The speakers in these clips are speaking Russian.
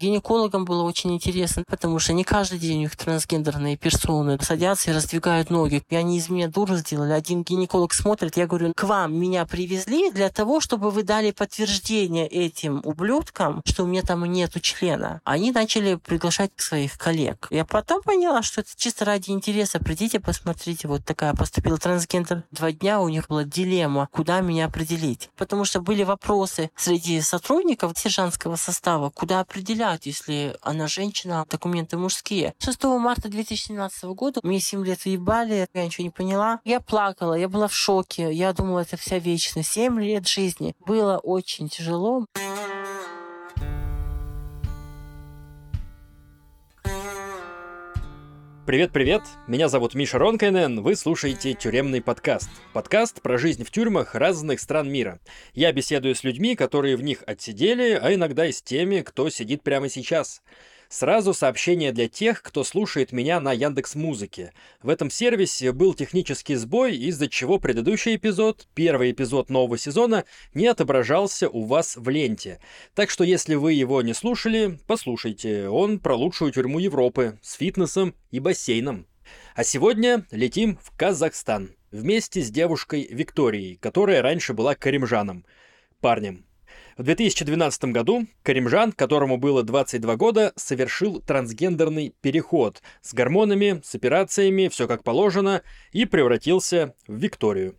Гинекологам было очень интересно, потому что не каждый день у них трансгендерные персоны садятся и раздвигают ноги. И они из меня дуру сделали. Один гинеколог смотрит, я говорю, к вам меня привезли для того, чтобы вы дали подтверждение этим ублюдкам, что у меня там нету члена. Они начали приглашать своих коллег. Я потом поняла, что это чисто ради интереса. Придите, посмотрите, вот такая поступила трансгендер. Два дня у них была дилемма, куда меня определить. Потому что были вопросы среди сотрудников сержантского состава, куда определять, если она женщина, документы мужские. 6 марта 2017 года мне 7 лет ебали, я ничего не поняла. Я плакала, я была в шоке. Я думала, это вся вечность. 7 лет жизни. Было очень тяжело. Привет-привет, меня зовут Миша Ронкайнен, вы слушаете «Тюремный подкаст». Подкаст про жизнь в тюрьмах разных стран мира. Я беседую с людьми, которые в них отсидели, а иногда и с теми, кто сидит прямо сейчас. Сразу сообщение для тех, кто слушает меня на Яндекс Музыке. В этом сервисе был технический сбой, из-за чего предыдущий эпизод, первый эпизод нового сезона, не отображался у вас в ленте. Так что если вы его не слушали, послушайте. Он про лучшую тюрьму Европы с фитнесом и бассейном. А сегодня летим в Казахстан вместе с девушкой Викторией, которая раньше была каримжаном, парнем. В 2012 году Каримжан, которому было 22 года, совершил трансгендерный переход с гормонами, с операциями, все как положено, и превратился в Викторию.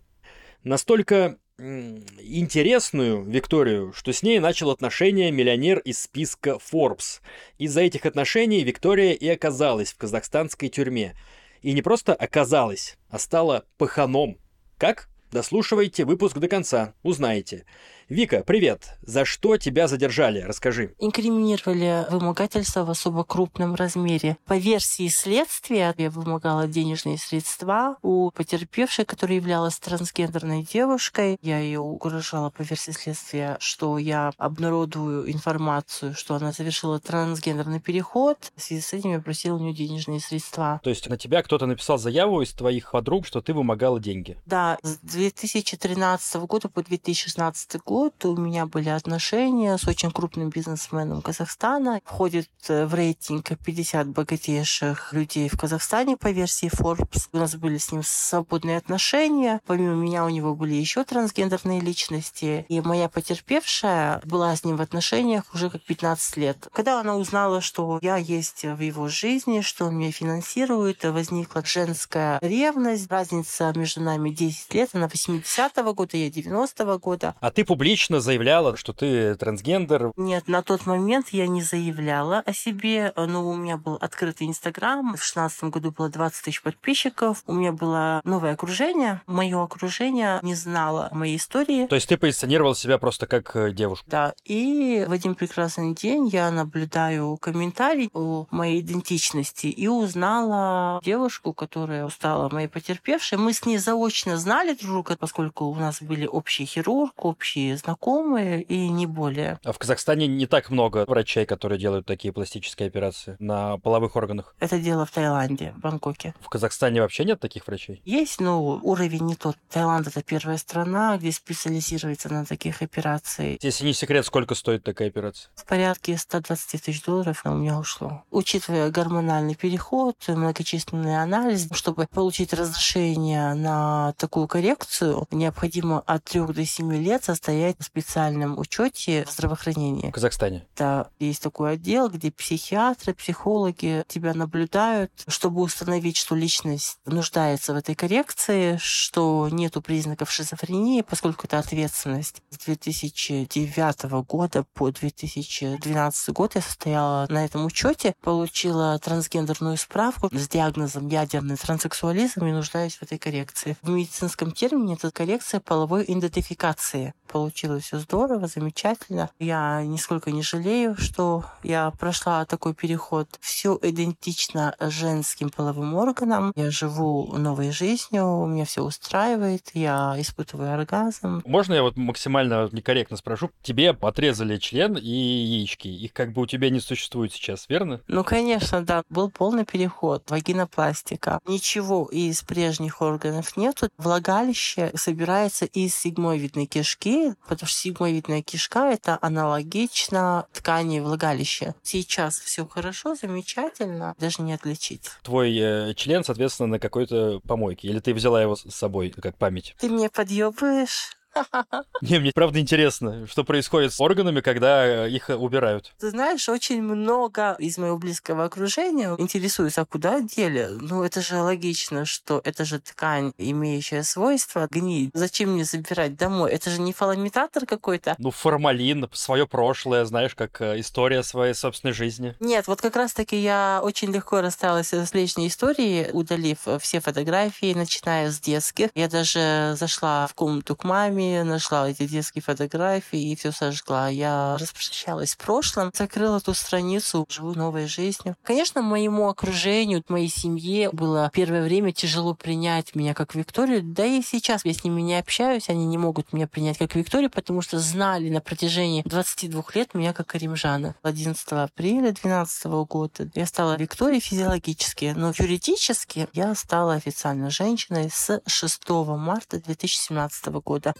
Настолько интересную Викторию, что с ней начал отношения миллионер из списка Forbes. Из-за этих отношений Виктория и оказалась в казахстанской тюрьме. И не просто оказалась, а стала паханом. Как? Дослушивайте выпуск до конца, узнаете. Вика, привет. За что тебя задержали? Расскажи. Инкриминировали вымогательство в особо крупном размере. По версии следствия я вымогала денежные средства у потерпевшей, которая являлась трансгендерной девушкой. Я ее угрожала по версии следствия, что я обнародую информацию, что она совершила трансгендерный переход. В связи с этим я просила у нее денежные средства. То есть на тебя кто-то написал заяву из твоих подруг, что ты вымогала деньги? Да, с 2013 года по 2016 год год у меня были отношения с очень крупным бизнесменом Казахстана. Входит э, в рейтинг 50 богатейших людей в Казахстане по версии Forbes. У нас были с ним свободные отношения. Помимо меня у него были еще трансгендерные личности. И моя потерпевшая была с ним в отношениях уже как 15 лет. Когда она узнала, что я есть в его жизни, что он меня финансирует, возникла женская ревность. Разница между нами 10 лет. Она 80-го года, я 90-го года. А ты публично публично заявляла, что ты трансгендер? Нет, на тот момент я не заявляла о себе, но у меня был открытый Инстаграм. В шестнадцатом году было 20 тысяч подписчиков. У меня было новое окружение. Мое окружение не знало моей истории. То есть ты позиционировал себя просто как э, девушку? Да. И в один прекрасный день я наблюдаю комментарий о моей идентичности и узнала девушку, которая стала моей потерпевшей. Мы с ней заочно знали друг друга, поскольку у нас были общий хирург, общие знакомые и не более. А в Казахстане не так много врачей, которые делают такие пластические операции на половых органах? Это дело в Таиланде, в Бангкоке. В Казахстане вообще нет таких врачей? Есть, но уровень не тот. Таиланд — это первая страна, где специализируется на таких операциях. Если не секрет, сколько стоит такая операция? В порядке 120 тысяч долларов у меня ушло. Учитывая гормональный переход, многочисленный анализ, чтобы получить разрешение на такую коррекцию, необходимо от 3 до 7 лет состоять состоять на специальном учете в здравоохранении. В Казахстане? Да, есть такой отдел, где психиатры, психологи тебя наблюдают, чтобы установить, что личность нуждается в этой коррекции, что нету признаков шизофрении, поскольку это ответственность. С 2009 года по 2012 год я состояла на этом учете, получила трансгендерную справку с диагнозом ядерный транссексуализм и нуждаюсь в этой коррекции. В медицинском термине это коррекция половой идентификации. Получилось получилось все здорово, замечательно. Я нисколько не жалею, что я прошла такой переход. Все идентично женским половым органам. Я живу новой жизнью, у меня все устраивает, я испытываю оргазм. Можно я вот максимально некорректно спрошу? Тебе отрезали член и яички. Их как бы у тебя не существует сейчас, верно? Ну, конечно, да. Был полный переход. Вагинопластика. Ничего из прежних органов нету. Влагалище собирается из седьмой видной кишки, потому что сигмовидная кишка – это аналогично ткани влагалища. Сейчас все хорошо, замечательно, даже не отличить. Твой э, член, соответственно, на какой-то помойке, или ты взяла его с собой как память? Ты мне подъебываешь? Не, мне правда интересно, что происходит с органами, когда э, их убирают. Ты знаешь, очень много из моего близкого окружения интересуются, а куда дели? Ну, это же логично, что это же ткань, имеющая свойство гнить. Зачем мне забирать домой? Это же не фаламитатор какой-то. Ну, формалин, свое прошлое, знаешь, как э, история своей собственной жизни. Нет, вот как раз-таки я очень легко рассталась с личной историей, удалив все фотографии, начиная с детских. Я даже зашла в комнату к маме, нашла эти детские фотографии и все сожгла. Я распрощалась с прошлым, закрыла эту страницу, живу новой жизнью. Конечно, моему окружению, моей семье было первое время тяжело принять меня как Викторию. Да и сейчас я с ними не общаюсь, они не могут меня принять как Викторию, потому что знали на протяжении 22 лет меня как Каримжана. 11 апреля 2012 года я стала Викторией физиологически, но юридически я стала официально женщиной с 6 марта 2017 года.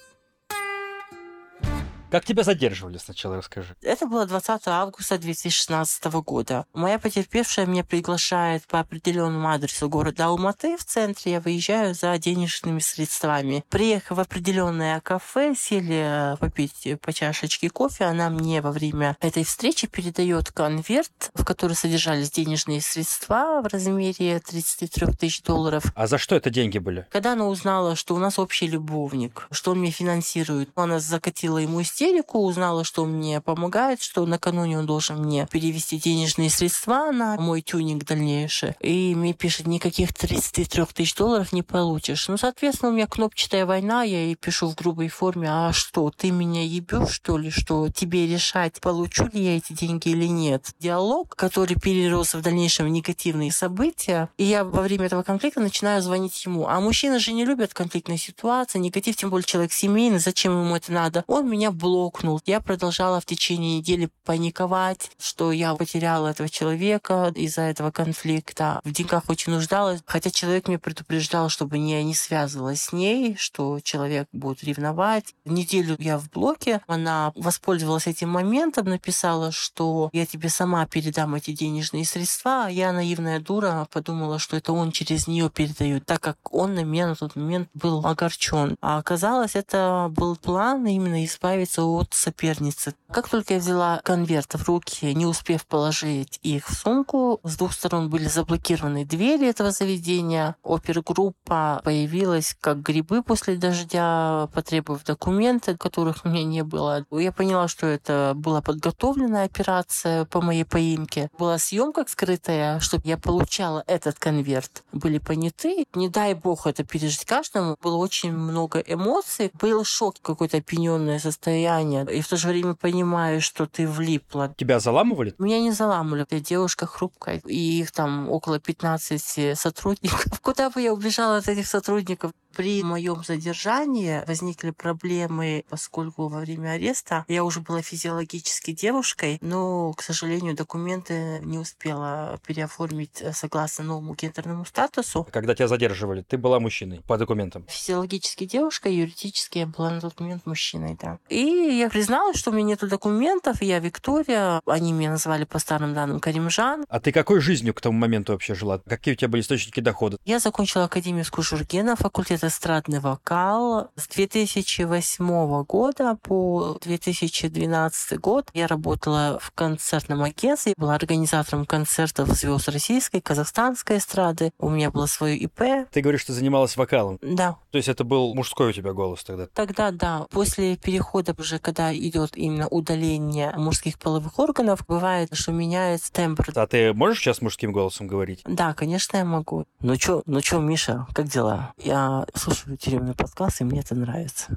Как тебя задерживали сначала, расскажи. Это было 20 августа 2016 года. Моя потерпевшая меня приглашает по определенному адресу города Алматы в центре. Я выезжаю за денежными средствами. Приехав в определенное кафе, сели э, попить по чашечке кофе. Она мне во время этой встречи передает конверт, в который содержались денежные средства в размере 33 тысяч долларов. А за что это деньги были? Когда она узнала, что у нас общий любовник, что он меня финансирует, она закатила ему истерику, истерику, узнала, что мне помогает, что накануне он должен мне перевести денежные средства на мой тюнинг дальнейший. И мне пишет, никаких 33 тысяч долларов не получишь. Ну, соответственно, у меня кнопчатая война, я ей пишу в грубой форме, а что, ты меня ебешь, что ли, что тебе решать, получу ли я эти деньги или нет. Диалог, который перерос в дальнейшем негативные события, и я во время этого конфликта начинаю звонить ему. А мужчины же не любят конфликтные ситуации, негатив, тем более человек семейный, зачем ему это надо? Он меня блокирует блокнул. Я продолжала в течение недели паниковать, что я потеряла этого человека из-за этого конфликта. В деньгах очень нуждалась, хотя человек мне предупреждал, чтобы я не связывалась с ней, что человек будет ревновать. Неделю я в блоке, она воспользовалась этим моментом, написала, что я тебе сама передам эти денежные средства, я, наивная дура, подумала, что это он через нее передает, так как он на меня на тот момент был огорчен. А оказалось, это был план именно избавиться от соперницы. Как только я взяла конверт в руки, не успев положить их в сумку, с двух сторон были заблокированы двери этого заведения. Опергруппа появилась как грибы после дождя, потребовав документы, которых у меня не было. Я поняла, что это была подготовленная операция по моей поимке. Была съемка скрытая, чтобы я получала этот конверт. Были поняты. Не дай бог это пережить каждому. Было очень много эмоций. Был шок, какое-то опьяненное состояние состояние, и в то же время понимаешь, что ты влипла. Тебя заламывали? Меня не заламывали. Я девушка хрупкая, и их там около 15 сотрудников. Куда бы я убежала от этих сотрудников? При моем задержании возникли проблемы, поскольку во время ареста я уже была физиологически девушкой, но, к сожалению, документы не успела переоформить э, согласно новому гендерному статусу. Когда тебя задерживали, ты была мужчиной по документам? Физиологически девушка, юридически я была на тот момент мужчиной, да. И я призналась, что у меня нету документов, я Виктория, они меня назвали по старым данным Каримжан. А ты какой жизнью к тому моменту вообще жила? Какие у тебя были источники дохода? Я закончила Академию Скушургена, факультет эстрадный вокал. С 2008 года по 2012 год я работала в концертном агентстве, была организатором концертов звезд российской, казахстанской эстрады. У меня было свое ИП. Ты говоришь, что занималась вокалом? Да. То есть это был мужской у тебя голос тогда? Тогда да. После перехода уже, когда идет именно удаление мужских половых органов, бывает, что меняется тембр. А ты можешь сейчас мужским голосом говорить? Да, конечно, я могу. Ну чё, ну чё, Миша, как дела? Я слушаю тюремный подкаст, и мне это нравится.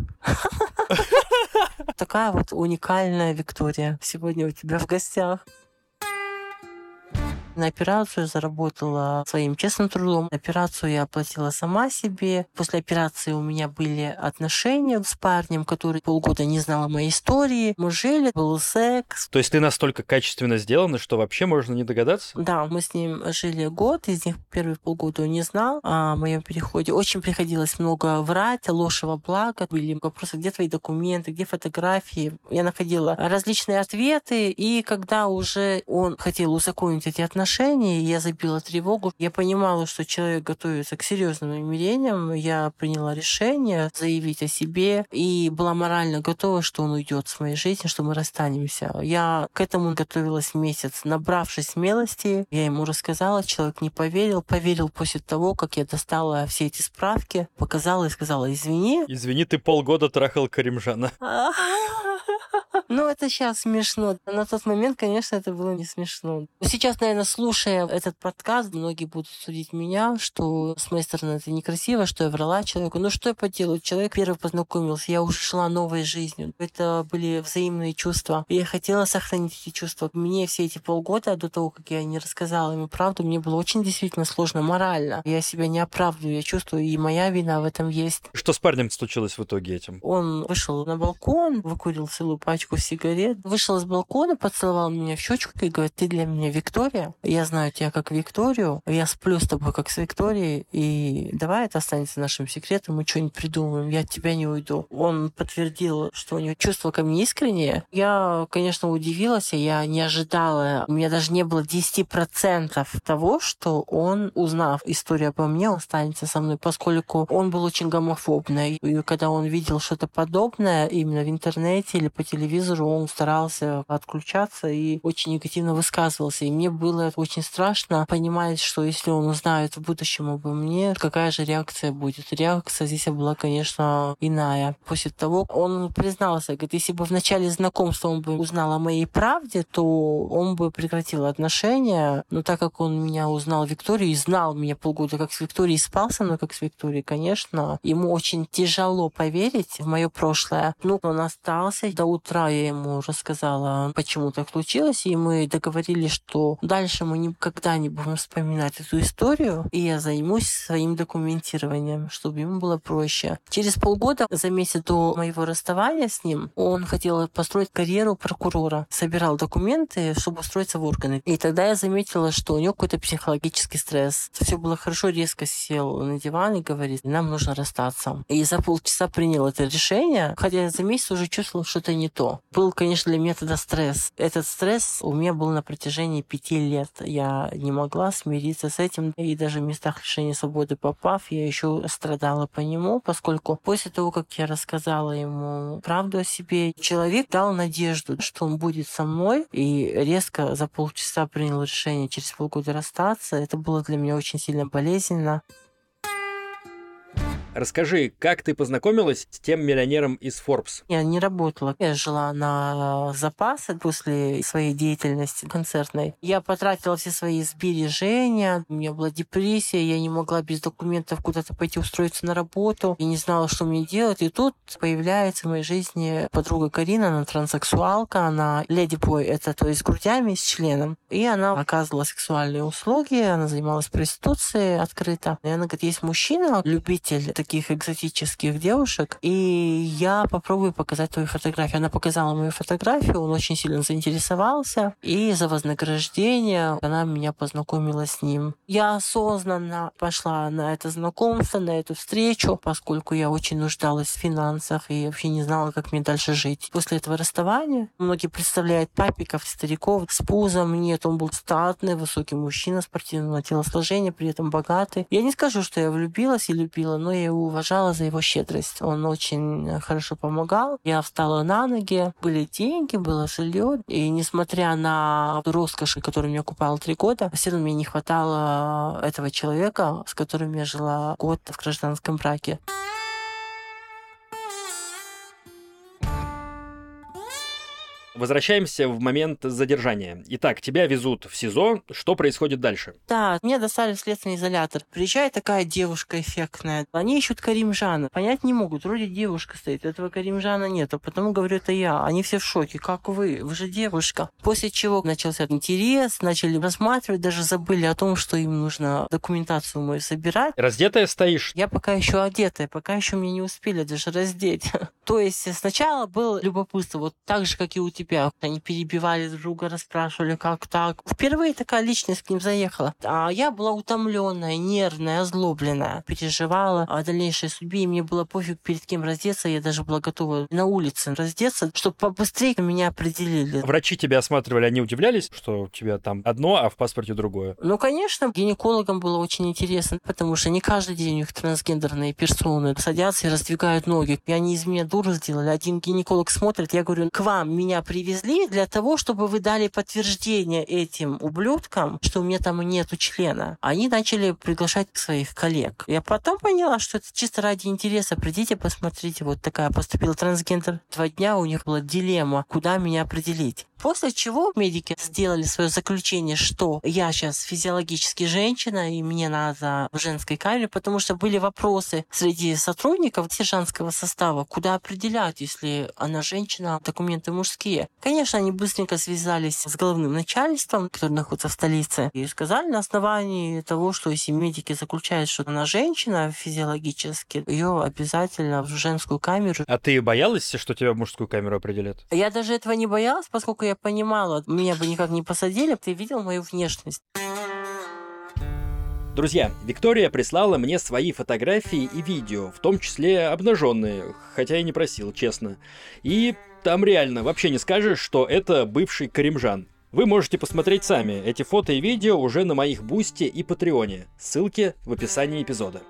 Такая вот уникальная Виктория сегодня у тебя в гостях. На операцию заработала своим честным трудом. Операцию я оплатила сама себе. После операции у меня были отношения с парнем, который полгода не знал моей истории. Мы жили, был секс. То есть ты настолько качественно сделана, что вообще можно не догадаться? Да, мы с ним жили год, из них первые полгода он не знал о моем переходе. Очень приходилось много врать, ложного блага. Были вопросы, где твои документы, где фотографии. Я находила различные ответы, и когда уже он хотел узаконить эти отношения, я забила тревогу. Я понимала, что человек готовится к серьезным намерениям. Я приняла решение заявить о себе и была морально готова, что он уйдет с моей жизни, что мы расстанемся. Я к этому готовилась месяц. Набравшись смелости, я ему рассказала, человек не поверил. Поверил после того, как я достала все эти справки, показала и сказала, извини. Извини, ты полгода трахал Каримжана. Ну, это сейчас смешно. На тот момент, конечно, это было не смешно. Сейчас, наверное, слушая этот подкаст, многие будут судить меня, что с моей стороны это некрасиво, что я врала человеку. Ну, что я поделаю? Человек первый познакомился, я уже шла новой жизнью. Это были взаимные чувства. Я хотела сохранить эти чувства. Мне все эти полгода до того, как я не рассказала ему правду, мне было очень действительно сложно морально. Я себя не оправдываю, я чувствую, и моя вина в этом есть. Что с парнем случилось в итоге этим? Он вышел на балкон, выкурил целую пачку сигарет, вышел с балкона, поцеловал меня в щечку и говорит, ты для меня Виктория, я знаю тебя как Викторию, я сплю с тобой как с Викторией, и давай это останется нашим секретом, мы что-нибудь придумаем, я от тебя не уйду. Он подтвердил, что у него чувство ко мне искреннее. Я, конечно, удивилась, я не ожидала, у меня даже не было 10% того, что он, узнав историю обо мне, он останется со мной, поскольку он был очень гомофобный. И когда он видел что-то подобное именно в интернете или по телевизору, он старался отключаться и очень негативно высказывался. И мне было очень страшно понимать, что если он узнает в будущем обо мне, какая же реакция будет. Реакция здесь была, конечно, иная. После того он признался, говорит, если бы в начале знакомства он бы узнал о моей правде, то он бы прекратил отношения. Но так как он меня узнал Викторию и знал меня полгода как с Викторией, спал со мной как с Викторией, конечно, ему очень тяжело поверить в мое прошлое. Ну, он остался. До утра я ему рассказала, почему так случилось, и мы договорились, что дальше мы никогда не будем вспоминать эту историю, и я займусь своим документированием, чтобы ему было проще. Через полгода, за месяц до моего расставания с ним, он хотел построить карьеру прокурора, собирал документы, чтобы устроиться в органы. И тогда я заметила, что у него какой-то психологический стресс. Все было хорошо, резко сел на диван и говорит, нам нужно расстаться. И за полчаса принял это решение, хотя за месяц уже чувствовала, что это не то. Был, конечно, для меня тогда стресс. Этот стресс у меня был на протяжении пяти лет. Я не могла смириться с этим. И даже в местах лишения свободы попав, я еще страдала по нему, поскольку после того, как я рассказала ему правду о себе, человек дал надежду, что он будет со мной, и резко за полчаса принял решение через полгода расстаться. Это было для меня очень сильно болезненно. Расскажи, как ты познакомилась с тем миллионером из Forbes? Я не работала. Я жила на запасы после своей деятельности концертной. Я потратила все свои сбережения. У меня была депрессия. Я не могла без документов куда-то пойти устроиться на работу. Я не знала, что мне делать. И тут появляется в моей жизни подруга Карина. Она транссексуалка. Она леди-бой. Это то есть с грудями, с членом. И она оказывала сексуальные услуги. Она занималась проституцией открыто. И она говорит, есть мужчина, любитель таких экзотических девушек, и я попробую показать твою фотографию. Она показала мою фотографию, он очень сильно заинтересовался, и за вознаграждение она меня познакомила с ним. Я осознанно пошла на это знакомство, на эту встречу, поскольку я очень нуждалась в финансах и вообще не знала, как мне дальше жить. После этого расставания многие представляют папиков, стариков с пузом. Нет, он был статный, высокий мужчина спортивного телосложения, при этом богатый. Я не скажу, что я влюбилась и любила, но я уважала за его щедрость. Он очень хорошо помогал. Я встала на ноги, были деньги, было жилье. И несмотря на роскошь, которую меня купала три года, все равно мне не хватало этого человека, с которым я жила год в гражданском браке. Возвращаемся в момент задержания. Итак, тебя везут в СИЗО. Что происходит дальше? Да, меня достали в следственный изолятор. Приезжает такая девушка эффектная. Они ищут Каримжана. Понять не могут. Вроде девушка стоит. Этого Каримжана нету. Потому говорю, это я. Они все в шоке. Как вы? Вы же девушка. После чего начался интерес, начали рассматривать, даже забыли о том, что им нужно документацию мою собирать. Раздетая стоишь? Я пока еще одетая, пока еще меня не успели даже раздеть. То есть сначала было любопытство, вот так же, как и у тебя. Они перебивали друг друга, расспрашивали, как так. Впервые такая личность к ним заехала. А я была утомленная, нервная, озлобленная. Переживала о дальнейшей судьбе, и мне было пофиг перед кем раздеться. Я даже была готова на улице раздеться, чтобы побыстрее меня определили. Врачи тебя осматривали, они удивлялись, что у тебя там одно, а в паспорте другое? Ну, конечно, гинекологам было очень интересно, потому что не каждый день у них трансгендерные персоны садятся и раздвигают ноги. И они из меня дуру сделали. Один гинеколог смотрит, я говорю, к вам меня привезли для того, чтобы вы дали подтверждение этим ублюдкам, что у меня там нету члена. Они начали приглашать своих коллег. Я потом поняла, что это чисто ради интереса. Придите, посмотрите, вот такая поступила трансгендер. Два дня у них была дилемма, куда меня определить. После чего медики сделали свое заключение, что я сейчас физиологически женщина, и мне надо в женской камере, потому что были вопросы среди сотрудников сержантского состава, куда определять, если она женщина, документы мужские. Конечно, они быстренько связались с головным начальством, который находится в столице, и сказали на основании того, что если медики заключают, что она женщина физиологически, ее обязательно в женскую камеру. А ты боялась, что тебя в мужскую камеру определят? Я даже этого не боялась, поскольку я понимала, меня бы никак не посадили, ты видел мою внешность. Друзья, Виктория прислала мне свои фотографии и видео, в том числе обнаженные, хотя и не просил, честно. И там реально вообще не скажешь, что это бывший Каримжан. Вы можете посмотреть сами, эти фото и видео уже на моих Бусте и Патреоне. Ссылки в описании эпизода.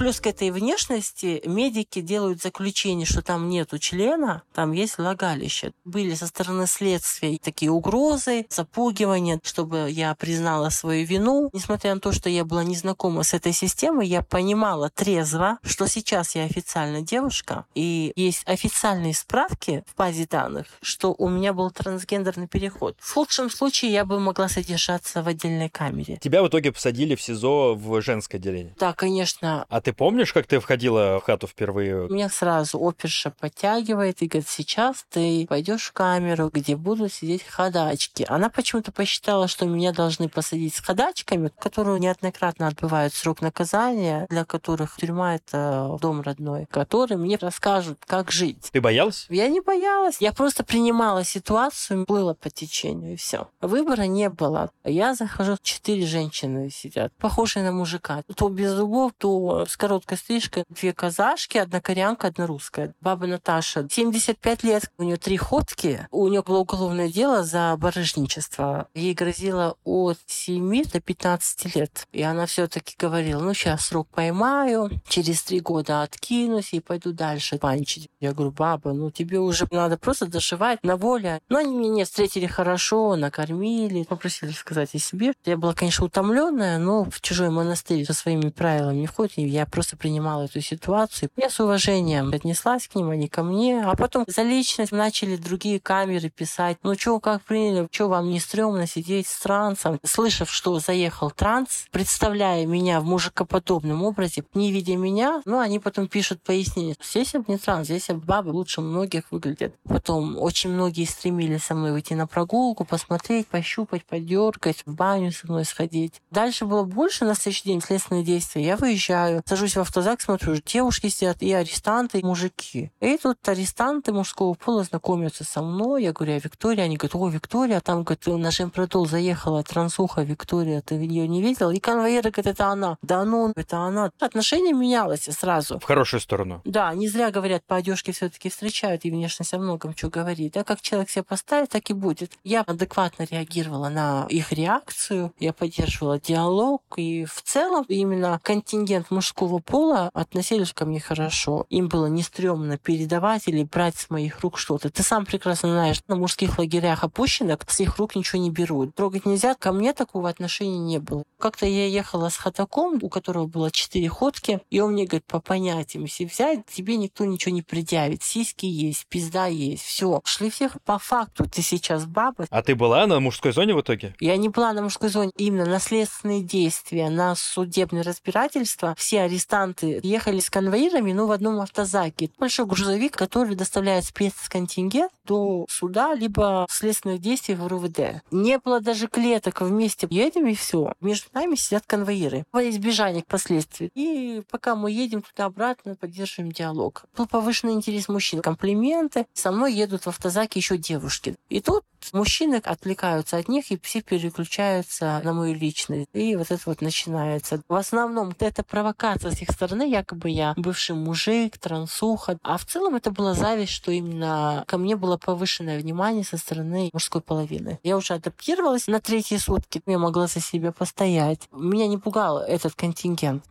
Плюс к этой внешности медики делают заключение, что там нету члена, там есть влагалище. Были со стороны следствия такие угрозы, запугивания, чтобы я признала свою вину. Несмотря на то, что я была незнакома с этой системой, я понимала трезво, что сейчас я официально девушка, и есть официальные справки в базе данных, что у меня был трансгендерный переход. В худшем случае я бы могла содержаться в отдельной камере. Тебя в итоге посадили в СИЗО в женское отделение? Да, конечно. А ты помнишь, как ты входила в хату впервые? Меня сразу оперша подтягивает и говорит, сейчас ты пойдешь в камеру, где будут сидеть ходачки. Она почему-то посчитала, что меня должны посадить с ходачками, которые неоднократно отбывают срок наказания, для которых тюрьма — это дом родной, которые мне расскажут, как жить. Ты боялась? Я не боялась. Я просто принимала ситуацию, плыла по течению, и все. Выбора не было. Я захожу, четыре женщины сидят, похожие на мужика. То без зубов, то с короткой стрижкой. Две казашки, одна корянка, одна русская. Баба Наташа, 75 лет, у нее три ходки. У нее было уголовное дело за барыжничество. Ей грозило от 7 до 15 лет. И она все-таки говорила, ну сейчас срок поймаю, через три года откинусь и пойду дальше панчить. Я говорю, баба, ну тебе уже надо просто дошивать на воле. Но они меня встретили хорошо, накормили, попросили сказать о себе. Я была, конечно, утомленная, но в чужой монастырь со своими правилами не входит. И я просто принимала эту ситуацию. Я с уважением отнеслась к ним, они ко мне. А потом за личность начали другие камеры писать. Ну что, как приняли? Что, вам не стрёмно сидеть с трансом? Слышав, что заехал транс, представляя меня в мужикоподобном образе, не видя меня, ну, они потом пишут пояснение. Здесь я не транс, здесь я бабы лучше многих выглядят. Потом очень многие стремились со мной выйти на прогулку, посмотреть, пощупать, подергать, в баню со мной сходить. Дальше было больше на следующий день следственные действия. Я выезжаю, сажусь в автозак, смотрю, девушки сидят, и арестанты, и мужики. И тут арестанты мужского пола знакомятся со мной. Я говорю, а Виктория? Они говорят, о, Виктория, а там, говорит, на Жемпродол заехала трансуха Виктория, ты ее не видел? И конвоиры говорят, это она. Да ну, это она. Отношение менялось сразу. В хорошую сторону. Да, не зря говорят, по одежке все-таки встречают, и внешность о многом что говорит. Да, как человек себя поставит, так и будет. Я адекватно реагировала на их реакцию, я поддерживала диалог, и в целом именно контингент мужского мужского пола относились ко мне хорошо. Им было не стрёмно передавать или брать с моих рук что-то. Ты сам прекрасно знаешь, на мужских лагерях опущенок с их рук ничего не берут. Трогать нельзя. Ко мне такого отношения не было. Как-то я ехала с ходаком, у которого было четыре ходки, и он мне говорит, по понятиям, если взять, тебе никто ничего не предъявит. Сиськи есть, пизда есть, все. Шли всех по факту. Ты сейчас баба. А ты была на мужской зоне в итоге? Я не была на мужской зоне. Именно наследственные действия, на судебное разбирательство. Все арестанты ехали с конвоирами, ну, в одном автозаке. Большой грузовик, который доставляет спецконтингент до суда, либо следственных действий в РУВД. Не было даже клеток вместе. Едем и все. Между нами сидят конвоиры. Во избежание последствий. И пока мы едем туда-обратно, поддерживаем диалог. Был повышенный интерес мужчин. Комплименты. Со мной едут в автозаке еще девушки. И тут мужчины отвлекаются от них, и все переключаются на мою личность. И вот это вот начинается. В основном это провокация с их стороны, якобы я бывший мужик, трансуха. А в целом это была зависть, что именно ко мне было повышенное внимание со стороны мужской половины. Я уже адаптировалась на третьи сутки. Я могла за себя постоять. Меня не пугал этот контингент.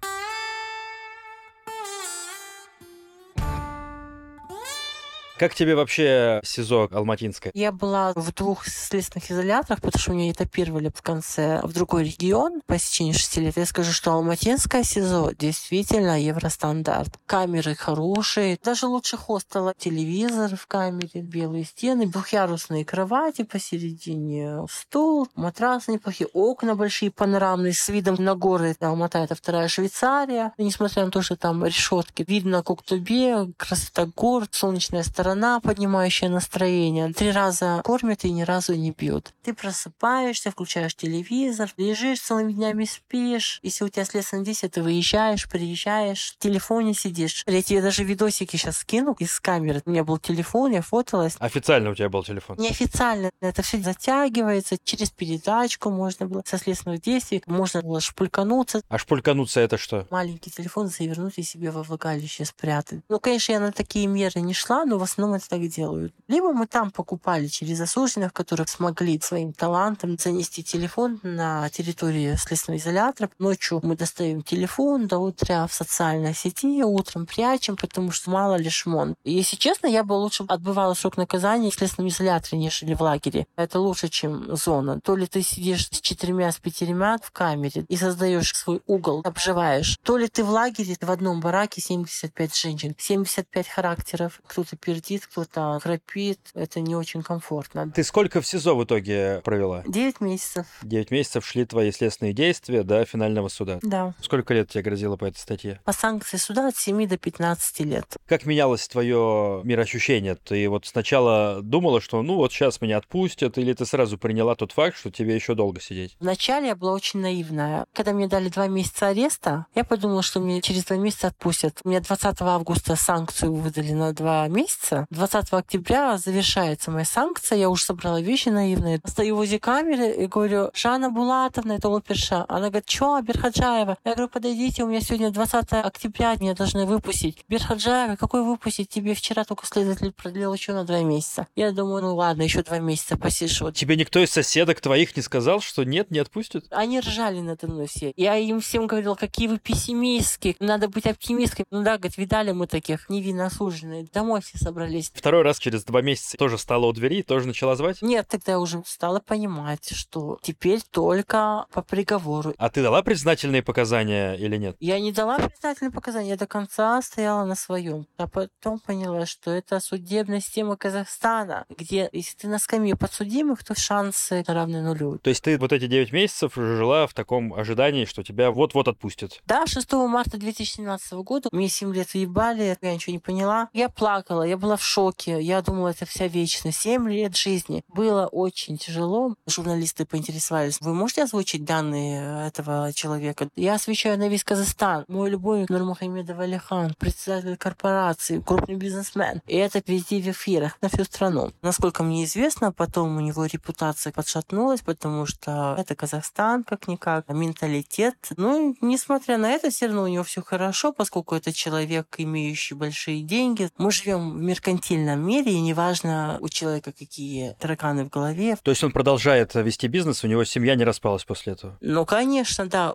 Как тебе вообще СИЗО Алматинское? Я была в двух следственных изоляторах, потому что меня этапировали в конце в другой регион по истечении шести лет. Я скажу, что Алматинское СИЗО действительно евростандарт. Камеры хорошие, даже лучше хостела. Телевизор в камере, белые стены, двухъярусные кровати посередине, стул, матрас неплохие, окна большие, панорамные, с видом на горы. Алмата — это вторая Швейцария. И несмотря на то, что там решетки, видно Коктубе, красота гор, солнечная сторона сторона, поднимающая настроение. Три раза кормят и ни разу не бьют. Ты просыпаешься, включаешь телевизор, лежишь целыми днями, спишь. Если у тебя следственное действие, ты выезжаешь, приезжаешь, в телефоне сидишь. Я тебе даже видосики сейчас скину из камеры. У меня был телефон, я фоталась. Официально у тебя был телефон? Неофициально. Это все затягивается. Через передачку можно было со следственных действий. Можно было шпулькануться. А шпулькануться это что? Маленький телефон завернуть и себе во влагалище спрятать. Ну, конечно, я на такие меры не шла, но в основном основном это так делают. Либо мы там покупали через осужденных, которые смогли своим талантом занести телефон на территории следственного изолятора. Ночью мы достаем телефон до утра в социальной сети, утром прячем, потому что мало ли шмон. И, если честно, я бы лучше отбывала срок наказания в следственном изоляторе, нежели в лагере. Это лучше, чем зона. То ли ты сидишь с четырьмя, с пятерьмя в камере и создаешь свой угол, обживаешь. То ли ты в лагере, в одном бараке 75 женщин, 75 характеров, кто-то перед пердит, кто-то храпит. Это не очень комфортно. Ты сколько в СИЗО в итоге провела? Девять месяцев. Девять месяцев шли твои следственные действия до финального суда? Да. Сколько лет тебе грозило по этой статье? По санкции суда от 7 до 15 лет. Как менялось твое мироощущение? Ты вот сначала думала, что ну вот сейчас меня отпустят, или ты сразу приняла тот факт, что тебе еще долго сидеть? Вначале я была очень наивная. Когда мне дали два месяца ареста, я подумала, что мне через два месяца отпустят. Мне 20 августа санкцию выдали на два месяца, 20 октября завершается моя санкция, я уже собрала вещи наивные. Стою возле камеры и говорю, Жанна Булатовна, это оперша. Она говорит, что, Берхаджаева? Я говорю, подойдите, у меня сегодня 20 октября, меня должны выпустить. Берхаджаева, какой выпустить? Тебе вчера только следователь продлил еще на два месяца. Я думаю, ну ладно, еще два месяца посижу. Тебе никто из соседок твоих не сказал, что нет, не отпустят? Они ржали надо мной все. Я им всем говорила, какие вы пессимистки, надо быть оптимисткой. Ну да, говорит, видали мы таких невинно осужденных. Домой все собрались собрались. Второй раз через два месяца тоже стала у двери, тоже начала звать? Нет, тогда я уже стала понимать, что теперь только по приговору. А ты дала признательные показания или нет? Я не дала признательные показания, я до конца стояла на своем. А потом поняла, что это судебная система Казахстана, где если ты на скамье подсудимых, то шансы равны нулю. То есть ты вот эти 9 месяцев жила в таком ожидании, что тебя вот-вот отпустят? Да, 6 марта 2017 года мне 7 лет въебали, я ничего не поняла. Я плакала, я была в шоке. Я думала, это вся вечность. Семь лет жизни. Было очень тяжело. Журналисты поинтересовались, вы можете озвучить данные этого человека? Я освещаю на весь Казахстан. Мой любовник Нурмухамедов Алихан, председатель корпорации, крупный бизнесмен. И это везде в эфирах на всю страну. Насколько мне известно, потом у него репутация подшатнулась, потому что это Казахстан, как-никак, менталитет. Ну, несмотря на это, все равно у него все хорошо, поскольку это человек, имеющий большие деньги. Мы живем в мир меркантильном мире, и неважно у человека какие тараканы в голове. То есть он продолжает вести бизнес, у него семья не распалась после этого? Ну, конечно, да.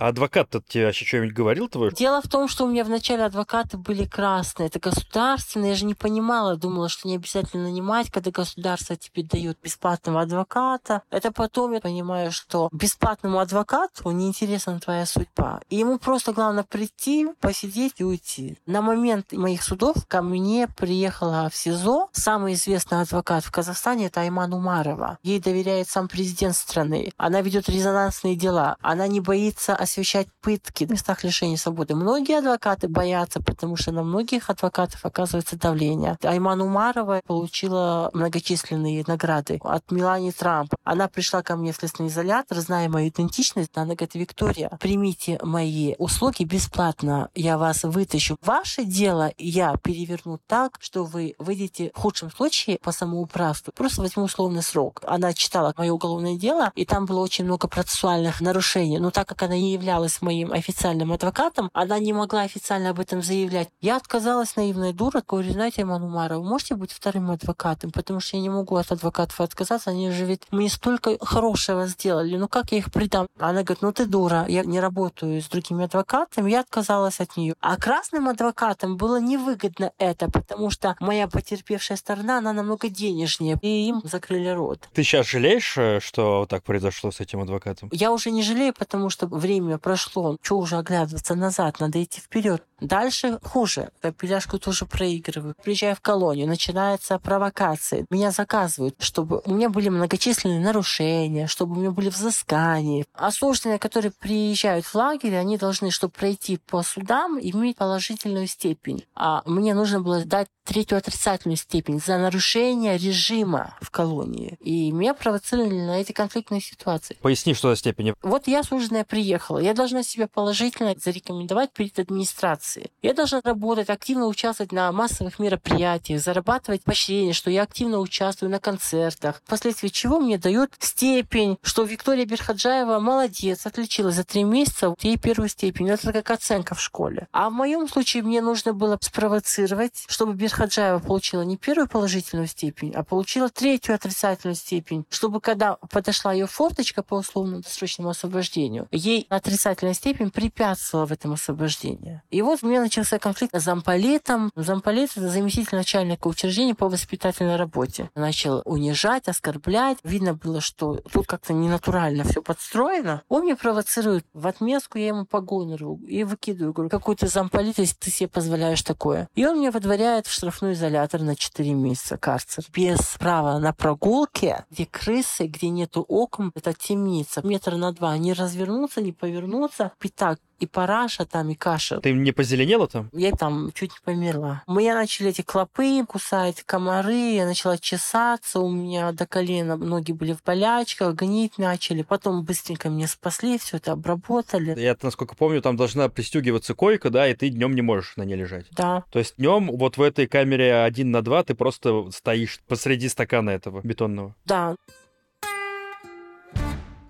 А адвокат-то тебе вообще что-нибудь говорил твой? Дело в том, что у меня вначале адвокаты были красные. Это государственные. Я же не понимала. Думала, что не обязательно нанимать, когда государство тебе дает бесплатного адвоката. Это потом я понимаю, что бесплатному адвокату неинтересна твоя судьба. И ему просто главное прийти, посидеть и уйти. На момент моих судов ко мне приехала в СИЗО самый известный адвокат в Казахстане, это Айман Умарова. Ей доверяет сам президент страны. Она ведет резонансные дела. Она не боится освещать пытки в местах лишения свободы. Многие адвокаты боятся, потому что на многих адвокатов оказывается давление. Айман Умарова получила многочисленные награды от Мелани Трамп. Она пришла ко мне в следственный изолятор, зная мою идентичность. Она говорит, Виктория, примите мои услуги бесплатно. Я вас вытащу. Ваше дело я переверну так, что вы выйдете в худшем случае по самоуправству. Просто возьму условный срок. Она читала мое уголовное дело, и там было очень много процессуальных нарушений. Но так как она не являлась моим официальным адвокатом, она не могла официально об этом заявлять. Я отказалась, наивная дура, говорю, знаете, Манумара, вы можете быть вторым адвокатом, потому что я не могу от адвокатов отказаться, они же ведь мне столько хорошего сделали, ну как я их предам? Она говорит, ну ты дура, я не работаю с другими адвокатами, я отказалась от нее. А красным адвокатам было невыгодно это, потому что моя потерпевшая сторона, она намного денежнее, и им закрыли рот. Ты сейчас жалеешь, э, что так произошло с этим адвокатом? Я уже не жалею, потому что время прошло. Что уже оглядываться назад? Надо идти вперед. Дальше хуже. Пеляшку тоже проигрываю. Приезжаю в колонию, начинается провокация. Меня заказывают, чтобы у меня были многочисленные нарушения, чтобы у меня были взыскания. Осужденные, которые приезжают в лагерь, они должны, чтобы пройти по судам, иметь положительную степень. А мне нужно было дать третью отрицательную степень за нарушение режима в колонии. И меня провоцировали на эти конфликтные ситуации. Поясни, что за степени. Вот я осужденная приехала. Я должна себя положительно зарекомендовать перед администрацией. Я должна работать, активно участвовать на массовых мероприятиях, зарабатывать поощрение, что я активно участвую на концертах. Впоследствии чего мне дают степень, что Виктория Берхаджаева молодец, отличилась за три месяца, ей первую степень. Это как оценка в школе. А в моем случае мне нужно было спровоцировать, чтобы Берхаджаева получила не первую положительную степень, а получила третью отрицательную степень, чтобы когда подошла ее форточка по условному досрочному освобождению, ей отрицательная степень препятствовала в этом освобождении. И вот у меня начался конфликт с замполитом. Замполит — это заместитель начальника учреждения по воспитательной работе. Начал унижать, оскорблять. Видно было, что тут как-то ненатурально все подстроено. Он мне провоцирует. В отместку я ему погону рву и выкидываю. Говорю, какой ты замполит, если ты себе позволяешь такое. И он меня выдворяет в штрафной изолятор на 4 месяца карцер. Без права на прогулки, где крысы, где нету окон. Это темница. Метр на два. Не развернуться, не повернуться. Пятак и параша там, и каша. Ты не позеленела там? Я там чуть не померла. Мы я начали эти клопы кусать, комары, я начала чесаться, у меня до колена ноги были в болячках, гнить начали. Потом быстренько меня спасли, все это обработали. Я, насколько помню, там должна пристегиваться койка, да, и ты днем не можешь на ней лежать. Да. То есть днем вот в этой камере один на два ты просто стоишь посреди стакана этого бетонного. Да.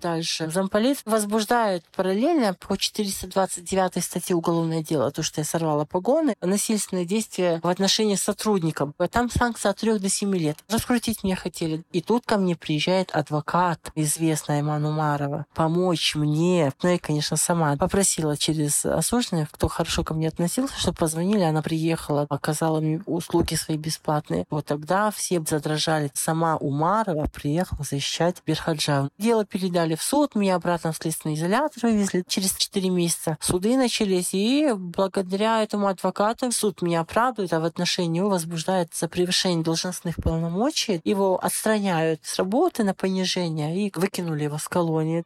Дальше. Замполит возбуждает параллельно по 429 статье уголовное дело, то, что я сорвала погоны, насильственные действия в отношении сотрудников. Там санкция от 3 до 7 лет. Раскрутить меня хотели. И тут ко мне приезжает адвокат, известная Иман Умарова, помочь мне. Ну, я, конечно, сама попросила через осужденных, кто хорошо ко мне относился, чтобы позвонили. Она приехала, оказала мне услуги свои бесплатные. Вот тогда все задрожали. Сама Умарова приехала защищать Берхаджа. Дело передали в суд, меня обратно в следственный изолятор вывезли через 4 месяца. Суды начались, и благодаря этому адвокату суд меня оправдывает, а в отношении него возбуждает за превышение должностных полномочий. Его отстраняют с работы на понижение и выкинули его с колонии.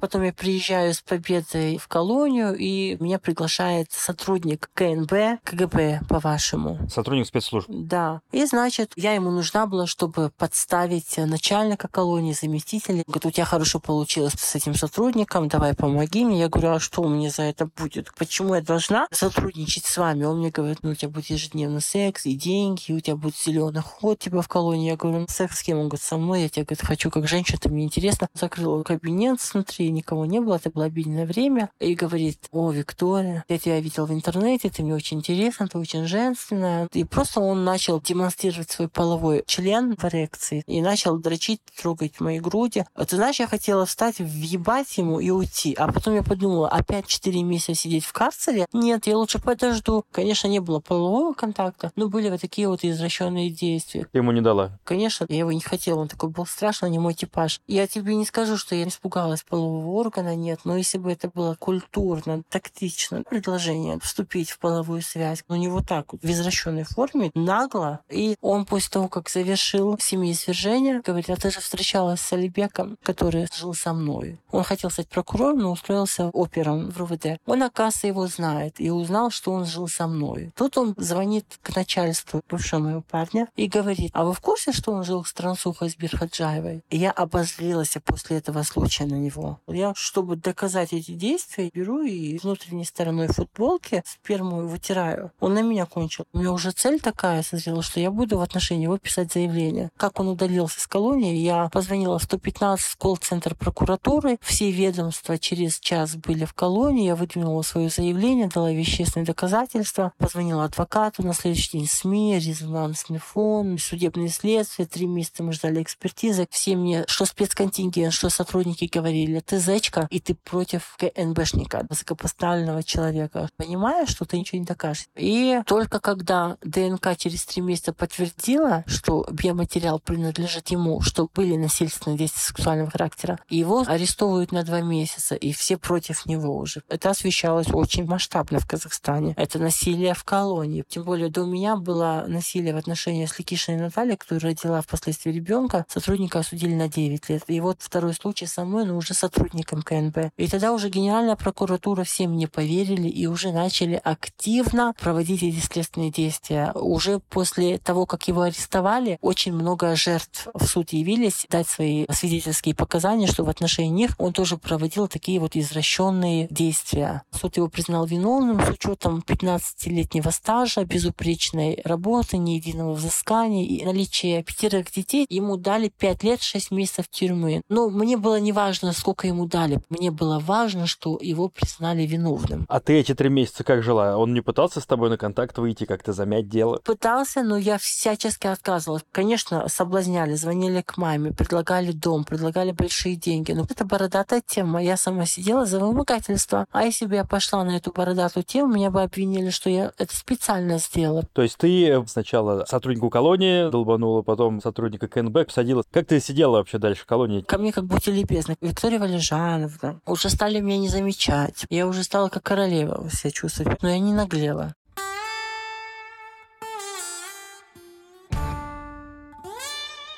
Потом я приезжаю с победой в колонию, и меня приглашает сотрудник КНБ, КГБ, по-вашему. Сотрудник спецслужб. Да. И, значит, я ему нужна была, чтобы подставить начальника колонии, заместителя. Говорит, у тебя хорошо получилось с этим сотрудником, давай помоги мне. Я говорю, а что мне за это будет? Почему я должна сотрудничать с вами? Он мне говорит, ну, у тебя будет ежедневный секс и деньги, у тебя будет зеленый ход типа в колонии. Я говорю, «Ну, секс с кем? Он говорит, со мной. Я тебе говорит, хочу как женщина, мне интересно. Закрыл кабинет снутри, никого не было, это было обидное время. И говорит, о, Виктория, я тебя видел в интернете, ты мне очень интересна, ты очень женственная. И просто он начал демонстрировать свой половой член в эрекции и начал дрочить, трогать мои груди. А ты знаешь, я хотела встать, въебать ему и уйти. А потом я подумала, опять 4 месяца сидеть в карцере? Нет, я лучше подожду. Конечно, не было полового контакта, но были вот такие вот извращенные действия. Ты ему не дала? Конечно, я его не хотела, он такой был страшный, не мой типаж. Я тебе не скажу, что я испугалась полового органа, нет, но если бы это было культурно, тактично, предложение вступить в половую связь, но не вот так вот, в извращенной форме, нагло, и он после того, как завершил семьеизвержение, говорит, а ты же встречалась с Алибеком, который жил со мной. Он хотел стать прокурором, но устроился опером в РУВД. Он, оказывается, его знает и узнал, что он жил со мной. Тут он звонит к начальству бывшего моего парня и говорит, а вы в курсе, что он жил с трансухой с Бирхаджаевой? И я обозлилась после этого случая на него. Я, чтобы доказать эти действия, беру и внутренней стороной футболки сперму вытираю. Он на меня кончил. У меня уже цель такая созрела, что я буду в отношении его писать заявление. Как он удалился с колонии, я позвонила в 115 колл-центр прокуратуры. Все ведомства через час были в колонии. Я выдвинула свое заявление, дала вещественные доказательства, позвонила адвокату на следующий день СМИ, резонансный фон, судебные следствия. Три месяца мы ждали экспертизы. Все мне, что спецконтингент, что сотрудники говорили, ты зечка, и ты против КНБшника, высокопоставленного человека. Понимаешь, что ты ничего не докажешь. И только когда ДНК через три месяца подтвердила, что биоматериал принадлежит ему, что были насильственные действия сексуального характера, его арестовывают на два месяца, и все против него уже. Это освещалось очень масштабно в Казахстане. Это насилие в колонии. Тем более до меня было насилие в отношении с Ликишиной Натальей, которая родила впоследствии ребенка. Сотрудника осудили на 9 лет. И вот второй случай со мной, но уже сотрудником КНБ. И тогда уже Генеральная прокуратура всем не поверили и уже начали активно проводить эти следственные действия. Уже после того, как его арестовали, очень много жертв в суд явились дать свои свидетельские показания, что в отношении них он тоже проводил такие вот извращенные действия. Суд его признал виновным с учетом 15-летнего стажа, безупречной работы, ни единого взыскания и наличия пятерых детей. Ему дали 5 лет 6 месяцев тюрьмы. Но мне было не важно, сколько ему дали. Мне было важно, что его признали виновным. А ты эти три месяца как жила? Он не пытался с тобой на контакт выйти, как-то замять дело? Пытался, но я всячески отказывалась. Конечно, соблазняли, звонили к маме, предлагали дом, предлагали большие деньги. Но это бородатая тема. Я сама сидела за вымогательство. А если бы я пошла на эту бородатую тему, меня бы обвинили, что я это специально сделала. То есть ты сначала сотруднику колонии долбанула, потом сотрудника КНБ посадила. Как ты сидела вообще дальше в колонии? Ко мне как будто любезно. Виктория Валежановна. Уже стали меня не замечать. Я уже стала как королева себя чувствовать. Но я не наглела.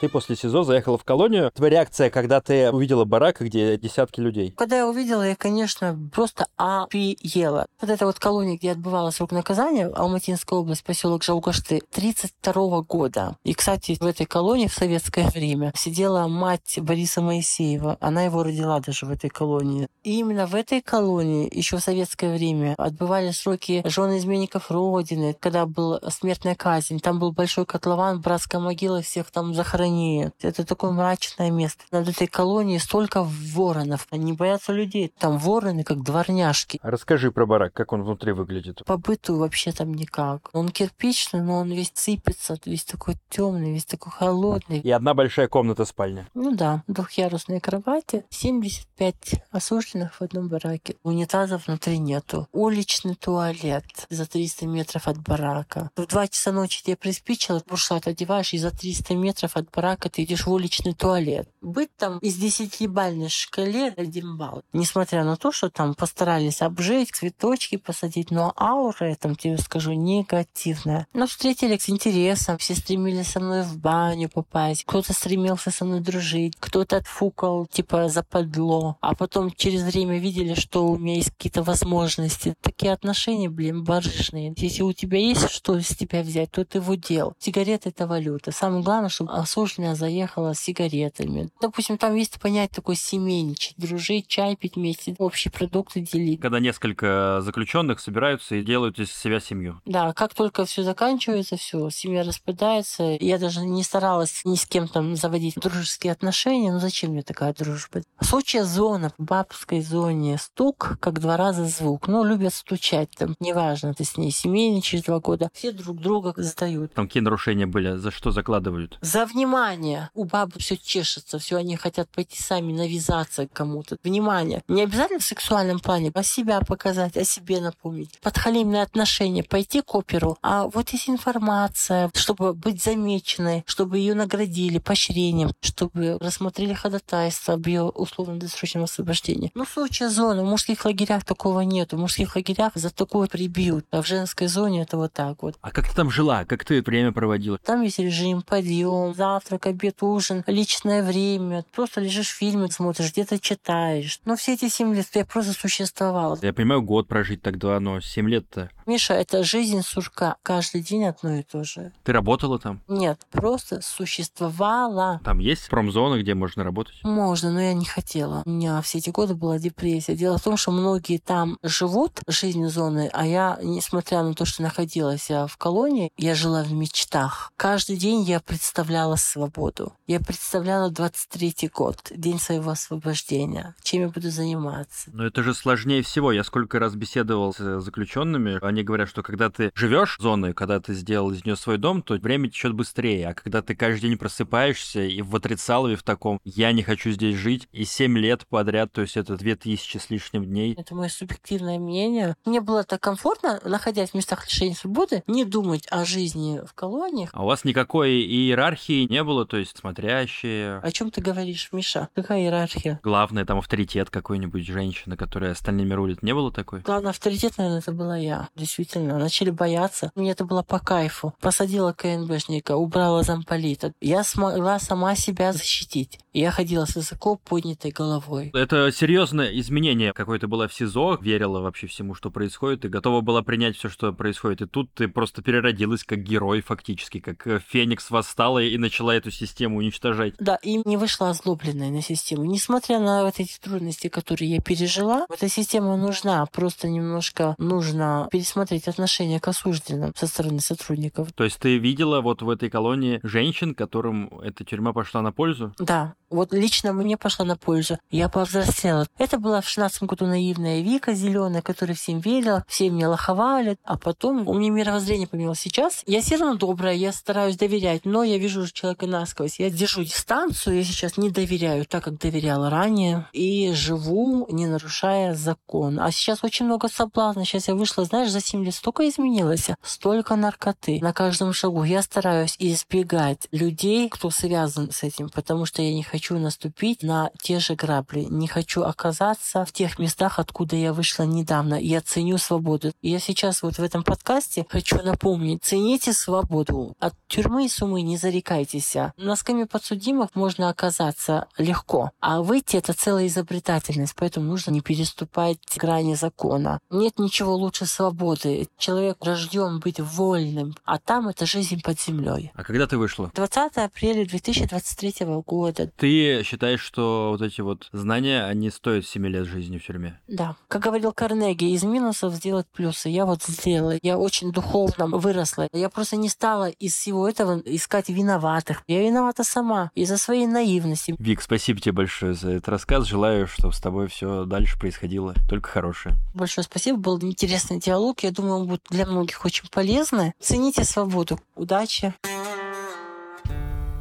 Ты после СИЗО заехала в колонию. Твоя реакция, когда ты увидела барак, где десятки людей? Когда я увидела, я, конечно, просто офигела. Вот эта вот колония, где отбывала срок наказания, Алматинская область, поселок Жаугашты, 32 года. И, кстати, в этой колонии в советское время сидела мать Бориса Моисеева. Она его родила даже в этой колонии. И именно в этой колонии еще в советское время отбывали сроки жены изменников Родины, когда была смертная казнь. Там был большой котлован, братская могила, всех там захоронили нет. Это такое мрачное место. Над этой колонией столько воронов. Они боятся людей. Там вороны, как дворняжки. А расскажи про барак, как он внутри выглядит. По быту вообще там никак. Он кирпичный, но он весь сыпется, весь такой темный, весь такой холодный. И одна большая комната спальня. Ну да, двухъярусные кровати, 75 осужденных в одном бараке. Унитазов внутри нету. Уличный туалет за 300 метров от барака. В 2 часа ночи тебе приспичило, бушлат одеваешь, и за 300 метров от барака брака ты идешь в уличный туалет. Быть там из десятибальной шкале один балл. Несмотря на то, что там постарались обжить, цветочки посадить, но аура, я там тебе скажу, негативная. Но встретили с интересом, все стремились со мной в баню попасть, кто-то стремился со мной дружить, кто-то отфукал, типа, западло, а потом через время видели, что у меня есть какие-то возможности. Такие отношения, блин, барышные. Если у тебя есть что с тебя взять, то ты в удел. Сигареты — это валюта. Самое главное, чтобы осужденная заехала с сигаретами. Допустим, там есть понять такой семейничать, дружить, чай пить вместе, общие продукты делить. Когда несколько заключенных собираются и делают из себя семью. Да, как только все заканчивается, все, семья распадается. Я даже не старалась ни с кем там заводить дружеские отношения. Ну зачем мне такая дружба? Сучья зона, в бабской зоне стук, как два раза звук. Ну, любят стучать там. Неважно, ты с ней семейный через два года. Все друг друга сдают. Там какие нарушения были? За что закладывают? За внимание. У бабы все чешется, все они хотят пойти сами навязаться кому-то. Внимание. Не обязательно в сексуальном плане, а себя показать, о себе напомнить. Подхалимные отношения, пойти к оперу. А вот есть информация, чтобы быть замеченной, чтобы ее наградили поощрением, чтобы рассмотрели ходатайство об ее условно-досрочном освобождении. Ну, случая зона. В мужских лагерях такого нет. В мужских лагерях за такое прибьют. А в женской зоне это вот так вот. А как ты там жила? Как ты время проводила? Там есть режим, подъем, завтрак, обед, ужин, личное время. Просто лежишь в фильме, смотришь, где-то читаешь. Но все эти семь лет я просто существовала. Я понимаю, год прожить тогда, но семь лет-то. Миша, это жизнь сурка. Каждый день одно и то же. Ты работала там? Нет, просто существовала. Там есть промзона, где можно работать? Можно, но я не хотела. У меня все эти годы была депрессия. Дело в том, что многие там живут жизнью зоны, а я, несмотря на то, что находилась в колонии, я жила в мечтах. Каждый день я представляла свободу. Я представляла 23-й год, день своего освобождения. Чем я буду заниматься? Но это же сложнее всего. Я сколько раз беседовал с заключенными, они говорят, что когда ты живешь зоной, когда ты сделал из нее свой дом, то время течет быстрее. А когда ты каждый день просыпаешься и в отрицалове в таком «я не хочу здесь жить», и 7 лет подряд, то есть это 2000 с лишним дней. Это мое субъективное мнение. Мне было так комфортно, находясь в местах лишения свободы, не думать о жизни в колониях. А у вас никакой иерархии не было, то есть смотрящие? О чем ты говоришь, Миша? Какая иерархия? Главное, там авторитет какой-нибудь женщины, которая остальными рулит, не было такой? Главный авторитет, наверное, это была я. Действительно, начали бояться. Мне это было по кайфу. Посадила КНБшника, убрала замполита. Я смогла сама себя защитить. Я ходила с высоко поднятой головой. Это серьезное изменение. Какое-то было в СИЗО, верила вообще всему, что происходит, и готова была принять все, что происходит. И тут ты просто переродилась как герой фактически, как э, Феникс восстала и начала эту систему уничтожать. Да, и не вышла озлобленная на систему. Несмотря на вот эти трудности, которые я пережила, эта система нужна. Просто немножко нужно пересмотреть отношение к осужденным со стороны сотрудников. То есть ты видела вот в этой колонии женщин, которым эта тюрьма пошла на пользу? Да, вот лично мне пошла на пользу. Я повзрослела. Это была в 16 году наивная Вика зеленая, которая всем верила, все мне лоховали. А потом у меня мировоззрение поменялось. Сейчас я все равно добрая, я стараюсь доверять, но я вижу человека насквозь. Я держу дистанцию, я сейчас не доверяю так, как доверяла ранее. И живу, не нарушая закон. А сейчас очень много соблазна. Сейчас я вышла, знаешь, за 7 лет столько изменилось, столько наркоты на каждом шагу. Я стараюсь избегать людей, кто связан с этим, потому что я не хочу хочу наступить на те же грабли, не хочу оказаться в тех местах, откуда я вышла недавно. Я ценю свободу. И я сейчас вот в этом подкасте хочу напомнить, цените свободу. От тюрьмы и сумы не зарекайтесь. На скаме подсудимых можно оказаться легко, а выйти это целая изобретательность, поэтому нужно не переступать грани закона. Нет ничего лучше свободы. Человек рожден быть вольным, а там это жизнь под землей. А когда ты вышла? 20 апреля 2023 года. Ты считаешь, что вот эти вот знания, они стоят 7 лет жизни в тюрьме? Да. Как говорил Карнеги, из минусов сделать плюсы. Я вот сделала. Я очень духовно выросла. Я просто не стала из всего этого искать виноватых. Я виновата сама из-за своей наивности. Вик, спасибо тебе большое за этот рассказ. Желаю, чтобы с тобой все дальше происходило только хорошее. Большое спасибо. Был интересный диалог. Я думаю, он будет для многих очень полезный. Цените свободу. Удачи.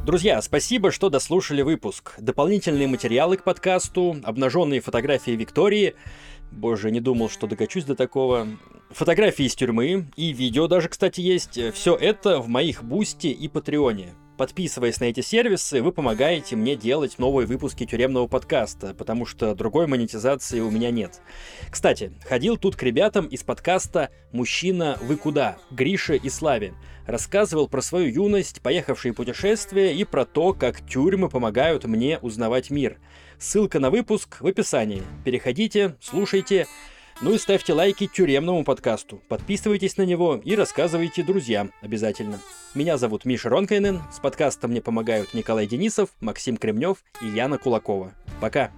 Друзья, спасибо, что дослушали выпуск. Дополнительные материалы к подкасту, обнаженные фотографии Виктории. Боже, не думал, что докачусь до такого. Фотографии из тюрьмы и видео даже, кстати, есть. Все это в моих Бусти и Патреоне. Подписываясь на эти сервисы, вы помогаете мне делать новые выпуски тюремного подкаста, потому что другой монетизации у меня нет. Кстати, ходил тут к ребятам из подкаста «Мужчина, вы куда?» Гриша и Славе. Рассказывал про свою юность, поехавшие путешествия и про то, как тюрьмы помогают мне узнавать мир. Ссылка на выпуск в описании. Переходите, слушайте. Ну и ставьте лайки тюремному подкасту, подписывайтесь на него и рассказывайте друзьям обязательно. Меня зовут Миша Ронкайнен, с подкастом мне помогают Николай Денисов, Максим Кремнев и Яна Кулакова. Пока!